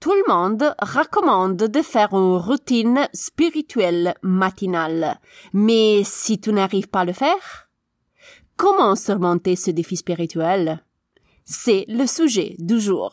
Tout le monde recommande de faire une routine spirituelle matinale. Mais si tu n'arrives pas à le faire, comment surmonter ce défi spirituel? C'est le sujet du jour.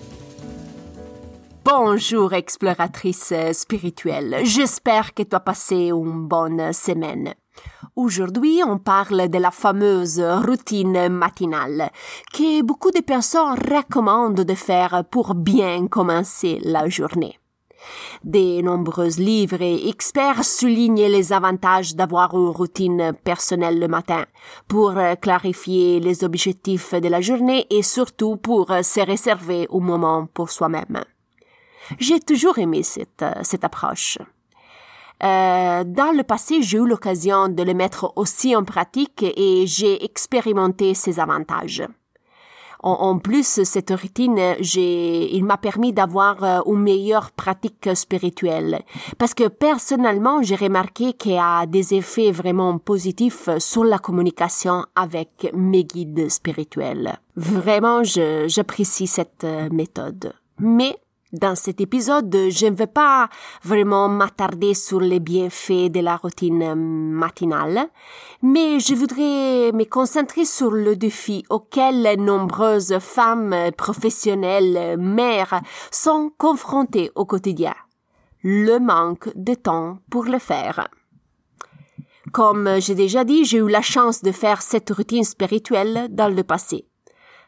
Bonjour exploratrice spirituelle, j'espère que tu as passé une bonne semaine. Aujourd'hui, on parle de la fameuse routine matinale que beaucoup de personnes recommandent de faire pour bien commencer la journée. De nombreux livres et experts soulignent les avantages d'avoir une routine personnelle le matin pour clarifier les objectifs de la journée et surtout pour se réserver un moment pour soi-même. J'ai toujours aimé cette, cette approche. Euh, dans le passé, j'ai eu l'occasion de le mettre aussi en pratique et j'ai expérimenté ses avantages. En, plus, cette routine, j'ai, il m'a permis d'avoir euh, une meilleure pratique spirituelle. Parce que personnellement, j'ai remarqué qu'il y a des effets vraiment positifs sur la communication avec mes guides spirituels. Vraiment, j'apprécie cette euh, méthode. Mais dans cet épisode, je ne vais pas vraiment m'attarder sur les bienfaits de la routine matinale, mais je voudrais me concentrer sur le défi auquel nombreuses femmes professionnelles, mères, sont confrontées au quotidien. Le manque de temps pour le faire. Comme j'ai déjà dit, j'ai eu la chance de faire cette routine spirituelle dans le passé.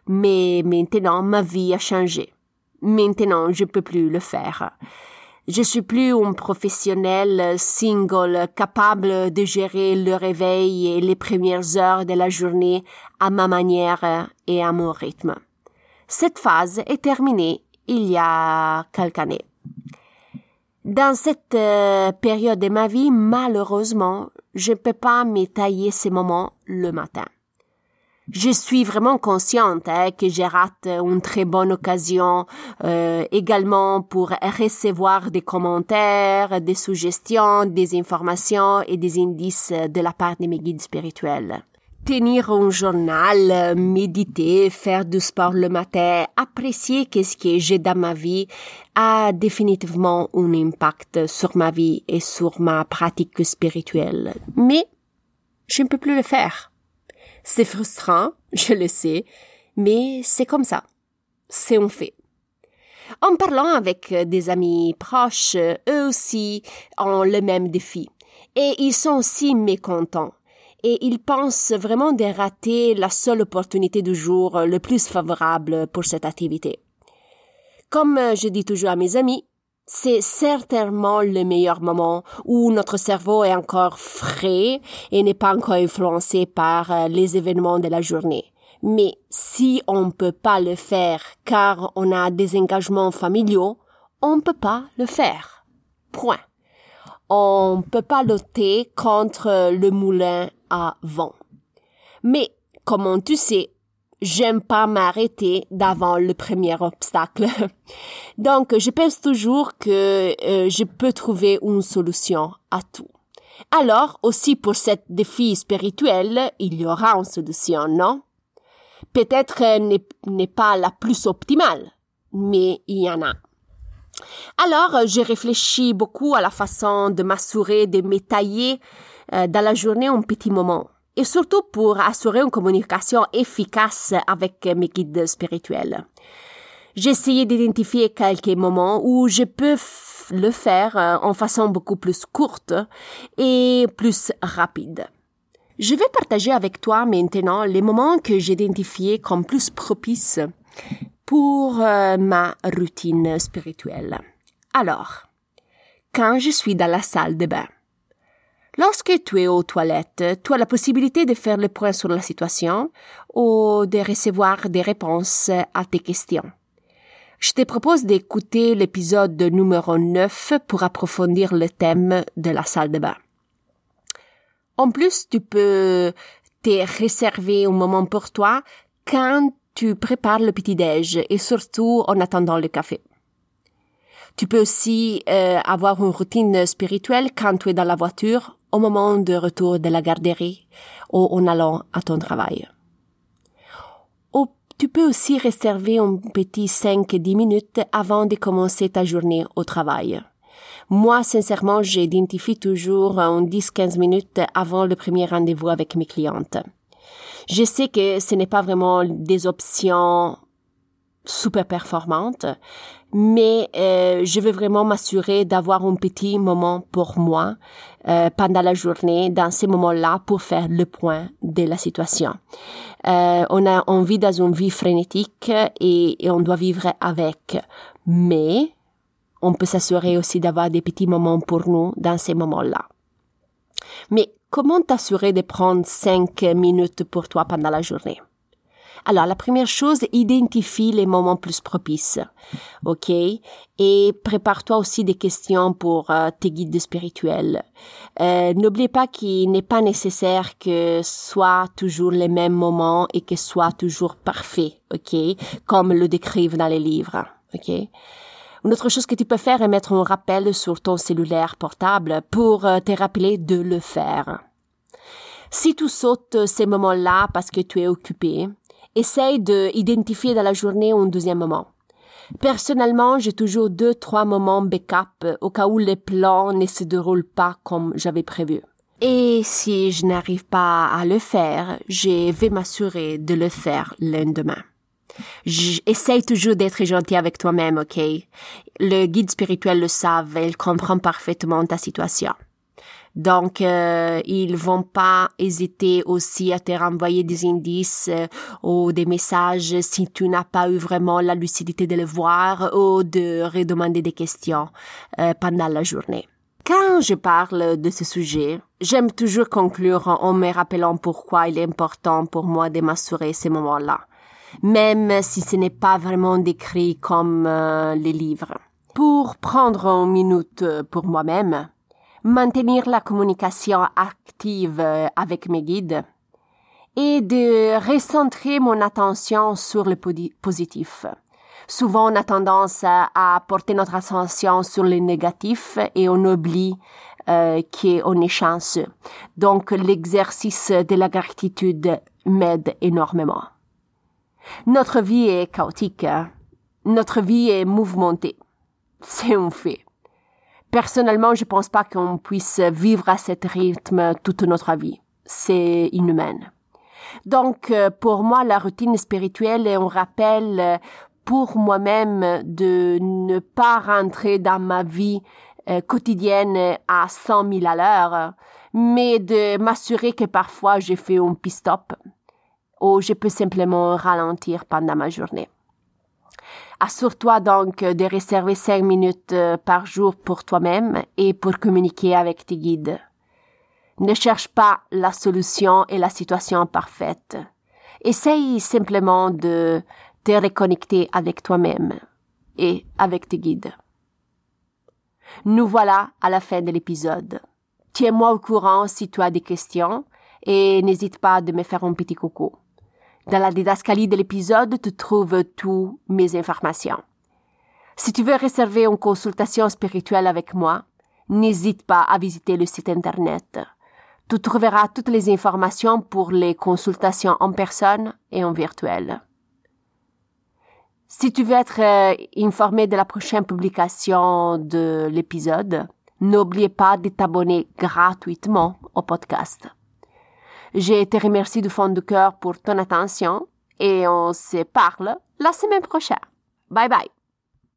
Mais maintenant, ma vie a changé. Maintenant, je peux plus le faire. Je suis plus un professionnel single capable de gérer le réveil et les premières heures de la journée à ma manière et à mon rythme. Cette phase est terminée il y a quelques années. Dans cette euh, période de ma vie, malheureusement, je ne peux pas me tailler ces moments le matin. Je suis vraiment consciente hein, que j'ai raté une très bonne occasion euh, également pour recevoir des commentaires, des suggestions, des informations et des indices de la part de mes guides spirituels. Tenir un journal, méditer, faire du sport le matin, apprécier qu'est-ce que j'ai dans ma vie a définitivement un impact sur ma vie et sur ma pratique spirituelle. Mais je ne peux plus le faire. C'est frustrant, je le sais, mais c'est comme ça. C'est un fait. En parlant avec des amis proches, eux aussi ont le même défi. Et ils sont aussi mécontents. Et ils pensent vraiment de rater la seule opportunité du jour le plus favorable pour cette activité. Comme je dis toujours à mes amis, c'est certainement le meilleur moment où notre cerveau est encore frais et n'est pas encore influencé par euh, les événements de la journée. Mais si on ne peut pas le faire car on a des engagements familiaux, on ne peut pas le faire. Point. On ne peut pas lutter contre le moulin à vent. Mais, comme tu sais, j'aime pas m'arrêter d'avant le premier obstacle. Donc, je pense toujours que euh, je peux trouver une solution à tout. Alors, aussi pour cette défi spirituel, il y aura une solution, non? Peut-être n'est pas la plus optimale, mais il y en a. Alors, j'ai réfléchi beaucoup à la façon de m'assurer de m'étailler euh, dans la journée un petit moment et surtout pour assurer une communication efficace avec mes guides spirituels. J'ai essayé d'identifier quelques moments où je peux le faire euh, en façon beaucoup plus courte et plus rapide. Je vais partager avec toi maintenant les moments que j'ai identifiés comme plus propices pour euh, ma routine spirituelle. Alors, quand je suis dans la salle de bain, Lorsque tu es aux toilettes, tu as la possibilité de faire le point sur la situation ou de recevoir des réponses à tes questions. Je te propose d'écouter l'épisode numéro 9 pour approfondir le thème de la salle de bain. En plus, tu peux te réserver un moment pour toi quand tu prépares le petit-déj et surtout en attendant le café. Tu peux aussi euh, avoir une routine spirituelle quand tu es dans la voiture au moment de retour de la garderie ou en allant à ton travail. Tu peux aussi réserver un petit 5-10 minutes avant de commencer ta journée au travail. Moi, sincèrement, j'identifie toujours un 10-15 minutes avant le premier rendez-vous avec mes clientes. Je sais que ce n'est pas vraiment des options super performantes, mais euh, je veux vraiment m'assurer d'avoir un petit moment pour moi euh, pendant la journée, dans ces moments-là, pour faire le point de la situation. Euh, on a envie dans une vie frénétique et, et on doit vivre avec, mais on peut s'assurer aussi d'avoir des petits moments pour nous dans ces moments-là. Mais comment t'assurer de prendre cinq minutes pour toi pendant la journée? Alors, la première chose, identifie les moments plus propices. OK? Et prépare-toi aussi des questions pour euh, tes guides spirituels. Euh, N'oublie pas qu'il n'est pas nécessaire que soit toujours les mêmes moments et que soit toujours parfait. OK? Comme le décrivent dans les livres. OK? Une autre chose que tu peux faire est mettre un rappel sur ton cellulaire portable pour euh, te rappeler de le faire. Si tu sautes ces moments-là parce que tu es occupé, essaye d'identifier dans la journée un deuxième moment. Personnellement, j'ai toujours deux, trois moments backup au cas où les plans ne se déroulent pas comme j'avais prévu. Et si je n'arrive pas à le faire, je vais m'assurer de le faire le lendemain. Toujours d'être gentil avec toi-même, ok? Le guide spirituel le savent, il comprend parfaitement ta situation. Donc, euh, ils vont pas hésiter aussi à te renvoyer des indices euh, ou des messages si tu n'as pas eu vraiment la lucidité de le voir ou de redemander des questions euh, pendant la journée. Quand je parle de ce sujet, j'aime toujours conclure en me rappelant pourquoi il est important pour moi de m'assurer ces moments-là même si ce n'est pas vraiment décrit comme euh, les livres. Pour prendre une minute pour moi-même, maintenir la communication active euh, avec mes guides et de recentrer mon attention sur le positif. Souvent, on a tendance à porter notre attention sur le négatif et on oublie euh, qu'on est chanceux. Donc, l'exercice de la gratitude m'aide énormément. Notre vie est chaotique. Hein. Notre vie est mouvementée. C'est un fait. Personnellement, je pense pas qu'on puisse vivre à cet rythme toute notre vie. C'est inhumain. Donc, euh, pour moi, la routine spirituelle est un rappel euh, pour moi-même de ne pas rentrer dans ma vie euh, quotidienne à 100 000 à l'heure, mais de m'assurer que parfois j'ai fait un pit-stop ou je peux simplement ralentir pendant ma journée. Assure-toi donc de réserver cinq minutes euh, par jour pour toi-même et pour communiquer avec tes guides. Ne cherche pas la solution et la situation parfaite. Essaye simplement de te reconnecter avec toi-même et avec tes guides. Nous voilà à la fin de l'épisode. Tiens-moi au courant si tu as des questions et n'hésite pas de me faire un petit coucou. Dans la didascalie de l'épisode, tu trouves toutes mes informations. Si tu veux réserver une consultation spirituelle avec moi, n'hésite pas à visiter le site internet. Tu trouveras toutes les informations pour les consultations en personne et en virtuel. Si tu veux être euh, informé de la prochaine publication de l'épisode, n'oublie pas de t'abonner gratuitement au podcast. Je te remercie du fond du cœur pour ton attention et on se parle la semaine prochaine. Bye bye.